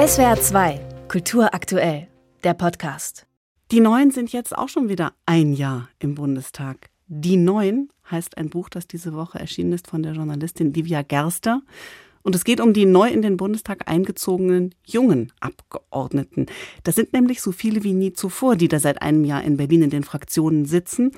SWR 2, Kultur aktuell, der Podcast. Die Neuen sind jetzt auch schon wieder ein Jahr im Bundestag. Die Neuen heißt ein Buch, das diese Woche erschienen ist von der Journalistin Livia Gerster. Und es geht um die neu in den Bundestag eingezogenen jungen Abgeordneten. Das sind nämlich so viele wie nie zuvor, die da seit einem Jahr in Berlin in den Fraktionen sitzen.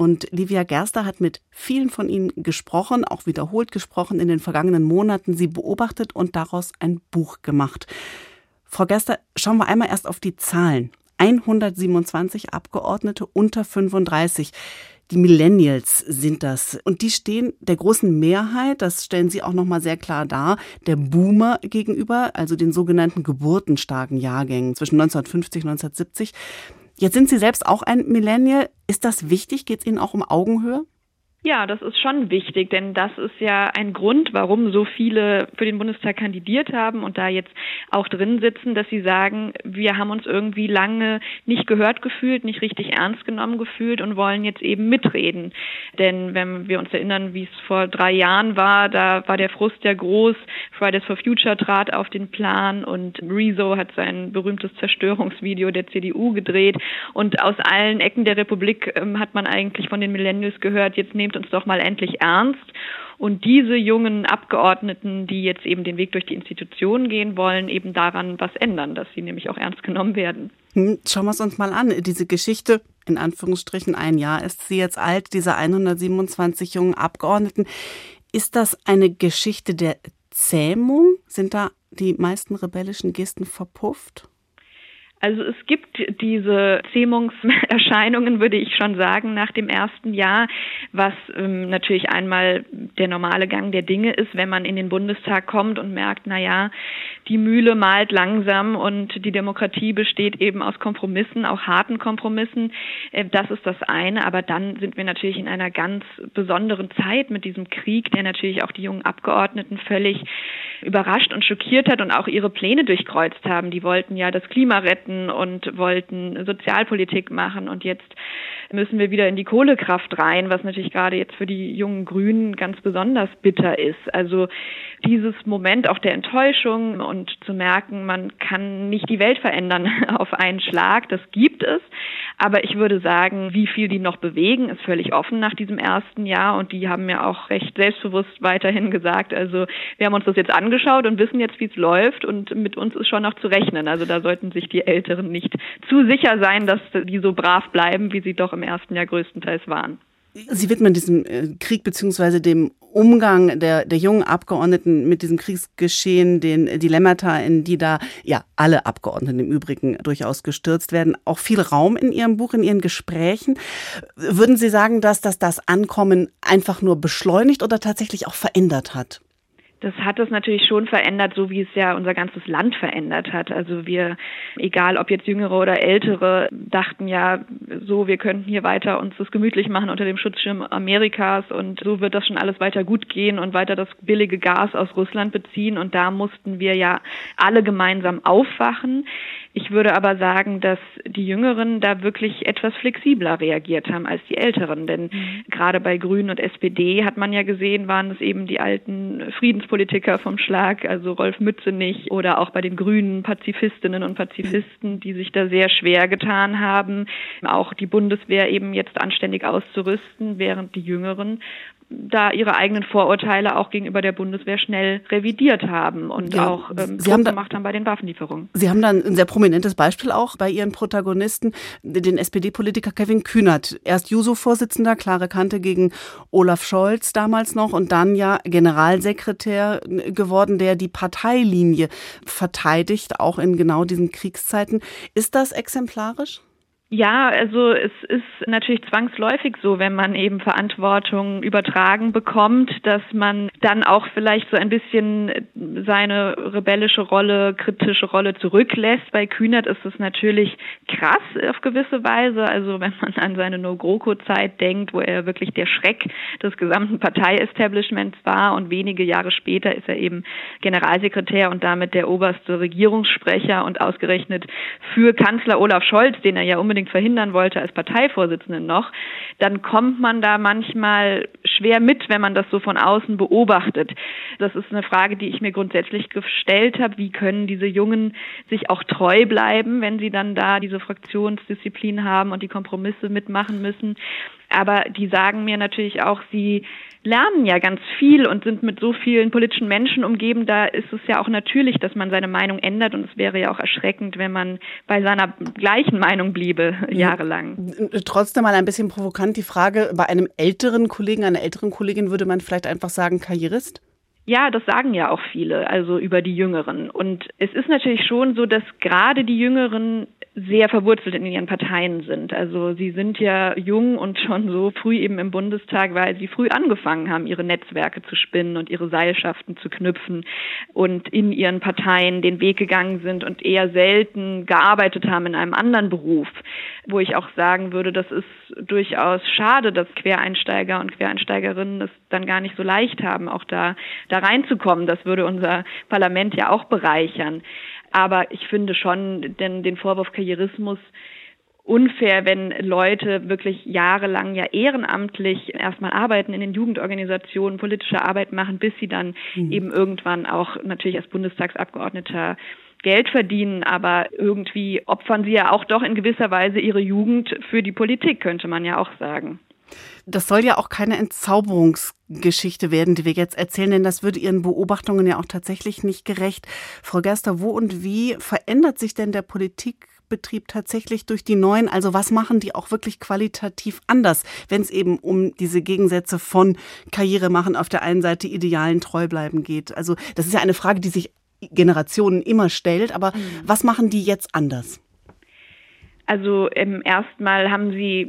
Und Livia Gerster hat mit vielen von ihnen gesprochen, auch wiederholt gesprochen in den vergangenen Monaten, sie beobachtet und daraus ein Buch gemacht. Frau Gerster, schauen wir einmal erst auf die Zahlen. 127 Abgeordnete unter 35. Die Millennials sind das. Und die stehen der großen Mehrheit, das stellen Sie auch nochmal sehr klar dar, der Boomer gegenüber, also den sogenannten geburtenstarken Jahrgängen zwischen 1950 und 1970. Jetzt sind Sie selbst auch ein Millennial. Ist das wichtig? Geht es Ihnen auch um Augenhöhe? Ja, das ist schon wichtig, denn das ist ja ein Grund, warum so viele für den Bundestag kandidiert haben und da jetzt auch drin sitzen, dass sie sagen, wir haben uns irgendwie lange nicht gehört gefühlt, nicht richtig ernst genommen gefühlt und wollen jetzt eben mitreden. Denn wenn wir uns erinnern, wie es vor drei Jahren war, da war der Frust ja groß. Fridays for Future trat auf den Plan und Rezo hat sein berühmtes Zerstörungsvideo der CDU gedreht und aus allen Ecken der Republik ähm, hat man eigentlich von den Millennials gehört, jetzt nehmt uns doch mal endlich ernst. Und diese jungen Abgeordneten, die jetzt eben den Weg durch die Institutionen gehen wollen, eben daran was ändern, dass sie nämlich auch ernst genommen werden. Hm, schauen wir es uns mal an. Diese Geschichte, in Anführungsstrichen ein Jahr ist sie jetzt alt, diese 127 jungen Abgeordneten. Ist das eine Geschichte der Zähmung? Sind da die meisten rebellischen Gesten verpufft? Also es gibt diese Zähmungserscheinungen, würde ich schon sagen, nach dem ersten Jahr, was ähm, natürlich einmal der normale Gang der Dinge ist, wenn man in den Bundestag kommt und merkt, na ja, die Mühle malt langsam und die Demokratie besteht eben aus Kompromissen, auch harten Kompromissen. Äh, das ist das eine, aber dann sind wir natürlich in einer ganz besonderen Zeit mit diesem Krieg, der natürlich auch die jungen Abgeordneten völlig überrascht und schockiert hat und auch ihre Pläne durchkreuzt haben. Die wollten ja das Klima retten wollten und wollten Sozialpolitik machen und jetzt müssen wir wieder in die Kohlekraft rein, was natürlich gerade jetzt für die jungen Grünen ganz besonders bitter ist. Also dieses Moment auch der Enttäuschung und zu merken, man kann nicht die Welt verändern auf einen Schlag, das gibt es. Aber ich würde sagen, wie viel die noch bewegen, ist völlig offen nach diesem ersten Jahr und die haben mir auch recht selbstbewusst weiterhin gesagt, also wir haben uns das jetzt angeschaut und wissen jetzt, wie es läuft und mit uns ist schon noch zu rechnen. Also da sollten sich die Älteren nicht zu sicher sein, dass die so brav bleiben, wie sie doch im ersten Jahr größtenteils waren. Sie widmen diesem äh, Krieg beziehungsweise dem Umgang der, der jungen Abgeordneten mit diesem Kriegsgeschehen, den Dilemmata, in die da ja alle Abgeordneten im Übrigen durchaus gestürzt werden, auch viel Raum in Ihrem Buch, in Ihren Gesprächen. Würden Sie sagen, dass das das Ankommen einfach nur beschleunigt oder tatsächlich auch verändert hat? Das hat es natürlich schon verändert, so wie es ja unser ganzes Land verändert hat. Also wir, egal ob jetzt Jüngere oder Ältere, dachten ja so, wir könnten hier weiter uns das gemütlich machen unter dem Schutzschirm Amerikas und so wird das schon alles weiter gut gehen und weiter das billige Gas aus Russland beziehen. Und da mussten wir ja alle gemeinsam aufwachen. Ich würde aber sagen, dass die Jüngeren da wirklich etwas flexibler reagiert haben als die Älteren. Denn mhm. gerade bei Grünen und SPD hat man ja gesehen, waren es eben die alten Friedenspolitiker vom Schlag, also Rolf Mützenich oder auch bei den Grünen Pazifistinnen und Pazifisten, die sich da sehr schwer getan haben, auch die Bundeswehr eben jetzt anständig auszurüsten, während die Jüngeren da ihre eigenen Vorurteile auch gegenüber der Bundeswehr schnell revidiert haben und ja, auch ähm, Sie haben da, gemacht haben bei den Waffenlieferungen. Sie haben dann ein sehr prominentes Beispiel auch bei Ihren Protagonisten, den SPD-Politiker Kevin Kühnert. Erst Juso-Vorsitzender, klare Kante gegen Olaf Scholz damals noch und dann ja Generalsekretär geworden, der die Parteilinie verteidigt, auch in genau diesen Kriegszeiten. Ist das exemplarisch? Ja, also es ist natürlich zwangsläufig so, wenn man eben Verantwortung übertragen bekommt, dass man dann auch vielleicht so ein bisschen seine rebellische Rolle, kritische Rolle zurücklässt. Bei Kühnert ist es natürlich krass auf gewisse Weise. Also wenn man an seine No-GroKo-Zeit denkt, wo er wirklich der Schreck des gesamten Partei-Establishments war und wenige Jahre später ist er eben Generalsekretär und damit der oberste Regierungssprecher und ausgerechnet für Kanzler Olaf Scholz, den er ja unbedingt unbedingt verhindern wollte als Parteivorsitzende noch, dann kommt man da manchmal schwer mit, wenn man das so von außen beobachtet. Das ist eine Frage, die ich mir grundsätzlich gestellt habe. Wie können diese Jungen sich auch treu bleiben, wenn sie dann da diese Fraktionsdisziplin haben und die Kompromisse mitmachen müssen? Aber die sagen mir natürlich auch, sie lernen ja ganz viel und sind mit so vielen politischen Menschen umgeben. Da ist es ja auch natürlich, dass man seine Meinung ändert und es wäre ja auch erschreckend, wenn man bei seiner gleichen Meinung bliebe jahrelang. Trotzdem mal ein bisschen provokant die Frage, bei einem älteren Kollegen, einer älteren Kollegin würde man vielleicht einfach sagen Karrierist? Ja, das sagen ja auch viele, also über die Jüngeren. Und es ist natürlich schon so, dass gerade die Jüngeren sehr verwurzelt in ihren Parteien sind. Also sie sind ja jung und schon so früh eben im Bundestag, weil sie früh angefangen haben, ihre Netzwerke zu spinnen und ihre Seilschaften zu knüpfen und in ihren Parteien den Weg gegangen sind und eher selten gearbeitet haben in einem anderen Beruf, wo ich auch sagen würde, das ist durchaus schade, dass Quereinsteiger und Quereinsteigerinnen es dann gar nicht so leicht haben, auch da, da reinzukommen. Das würde unser Parlament ja auch bereichern. Aber ich finde schon den, den Vorwurf Karrierismus unfair, wenn Leute wirklich jahrelang ja ehrenamtlich erstmal arbeiten in den Jugendorganisationen, politische Arbeit machen, bis sie dann mhm. eben irgendwann auch natürlich als Bundestagsabgeordneter Geld verdienen, aber irgendwie opfern sie ja auch doch in gewisser Weise ihre Jugend für die Politik, könnte man ja auch sagen. Das soll ja auch keine Entzauberungsgeschichte werden, die wir jetzt erzählen, denn das würde Ihren Beobachtungen ja auch tatsächlich nicht gerecht. Frau Gerster, wo und wie verändert sich denn der Politikbetrieb tatsächlich durch die neuen? Also was machen die auch wirklich qualitativ anders, wenn es eben um diese Gegensätze von Karriere machen auf der einen Seite, Idealen treu bleiben geht? Also das ist ja eine Frage, die sich Generationen immer stellt, aber mhm. was machen die jetzt anders? Also im ersten Mal haben sie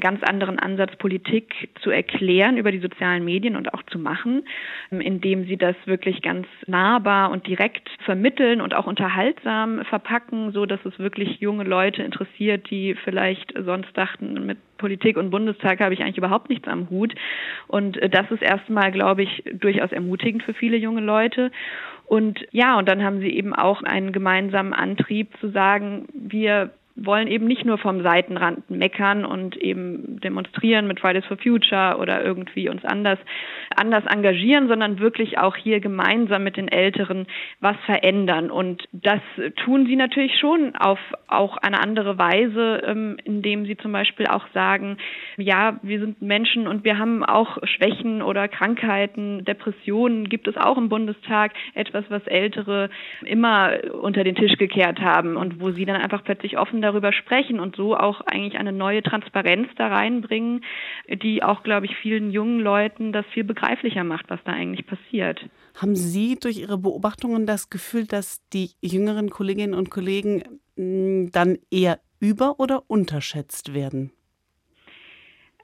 ganz anderen Ansatz, Politik zu erklären über die sozialen Medien und auch zu machen, indem sie das wirklich ganz nahbar und direkt vermitteln und auch unterhaltsam verpacken, so dass es wirklich junge Leute interessiert, die vielleicht sonst dachten, mit Politik und Bundestag habe ich eigentlich überhaupt nichts am Hut. Und äh, das ist erstmal, glaube ich, durchaus ermutigend für viele junge Leute. Und ja, und dann haben sie eben auch einen gemeinsamen Antrieb zu sagen, wir wollen eben nicht nur vom Seitenrand meckern und eben demonstrieren mit Fridays for Future oder irgendwie uns anders, anders engagieren, sondern wirklich auch hier gemeinsam mit den Älteren was verändern. Und das tun sie natürlich schon auf auch eine andere Weise, ähm, indem sie zum Beispiel auch sagen, ja, wir sind Menschen und wir haben auch Schwächen oder Krankheiten, Depressionen gibt es auch im Bundestag, etwas, was Ältere immer unter den Tisch gekehrt haben und wo sie dann einfach plötzlich offen darüber sprechen und so auch eigentlich eine neue Transparenz da reinbringen, die auch, glaube ich, vielen jungen Leuten das viel begreiflicher macht, was da eigentlich passiert. Haben Sie durch Ihre Beobachtungen das Gefühl, dass die jüngeren Kolleginnen und Kollegen hm, dann eher über- oder unterschätzt werden?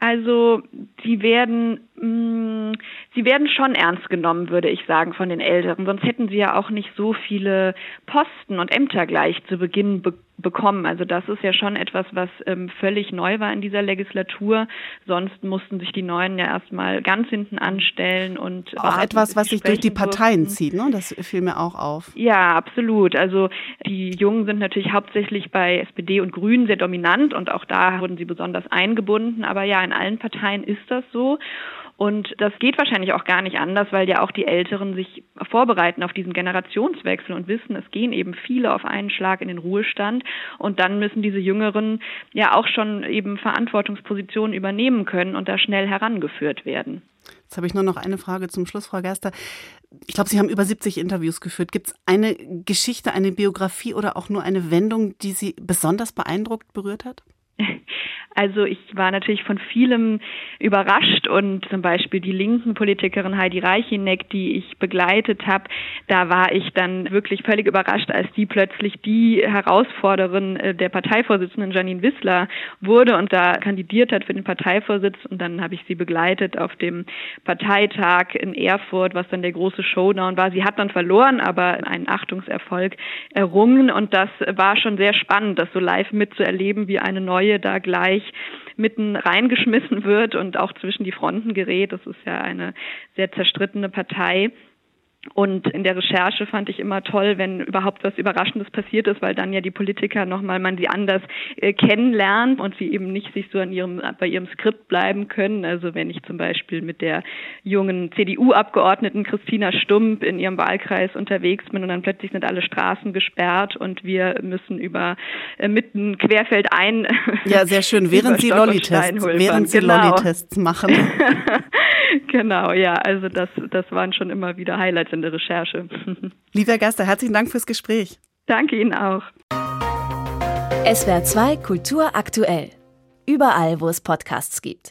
Also sie werden mh, mm, sie werden schon ernst genommen, würde ich sagen, von den Älteren. Sonst hätten sie ja auch nicht so viele Posten und Ämter gleich zu Beginn be bekommen. Also das ist ja schon etwas, was ähm, völlig neu war in dieser Legislatur. Sonst mussten sich die Neuen ja erstmal ganz hinten anstellen und auch warten, etwas, was sich durch die Parteien durften. zieht. Ne? Das fiel mir auch auf. Ja, absolut. Also die Jungen sind natürlich hauptsächlich bei SPD und Grünen sehr dominant und auch da wurden sie besonders eingebunden. Aber ja, in allen Parteien ist das so. Und das geht wahrscheinlich auch gar nicht anders, weil ja auch die Älteren sich vorbereiten auf diesen Generationswechsel und wissen, es gehen eben viele auf einen Schlag in den Ruhestand. Und dann müssen diese Jüngeren ja auch schon eben Verantwortungspositionen übernehmen können und da schnell herangeführt werden. Jetzt habe ich nur noch eine Frage zum Schluss, Frau Gerster. Ich glaube, Sie haben über 70 Interviews geführt. Gibt es eine Geschichte, eine Biografie oder auch nur eine Wendung, die Sie besonders beeindruckt, berührt hat? Also ich war natürlich von vielem überrascht und zum Beispiel die linken Politikerin Heidi Reichineck, die ich begleitet habe, da war ich dann wirklich völlig überrascht, als die plötzlich die Herausforderin äh, der Parteivorsitzenden Janine Wissler wurde und da kandidiert hat für den Parteivorsitz und dann habe ich sie begleitet auf dem Parteitag in Erfurt, was dann der große Showdown war. Sie hat dann verloren, aber einen Achtungserfolg errungen und das war schon sehr spannend, das so live mitzuerleben, wie eine neue da gleich mitten reingeschmissen wird und auch zwischen die Fronten gerät. Das ist ja eine sehr zerstrittene Partei. Und in der Recherche fand ich immer toll, wenn überhaupt was Überraschendes passiert ist, weil dann ja die Politiker nochmal man sie anders äh, kennenlernt und sie eben nicht sich so an ihrem, bei ihrem Skript bleiben können. Also wenn ich zum Beispiel mit der jungen CDU-Abgeordneten Christina Stump in ihrem Wahlkreis unterwegs bin und dann plötzlich sind alle Straßen gesperrt und wir müssen über äh, mitten querfeld ein. Ja, sehr schön. Während Sie Lolli-Tests, während Sie genau. Lolli-Tests machen. genau, ja. Also das, das waren schon immer wieder Highlights in der Recherche. Lieber Gaster, herzlichen Dank fürs Gespräch. Danke Ihnen auch. SWR 2 Kultur aktuell. Überall, wo es Podcasts gibt.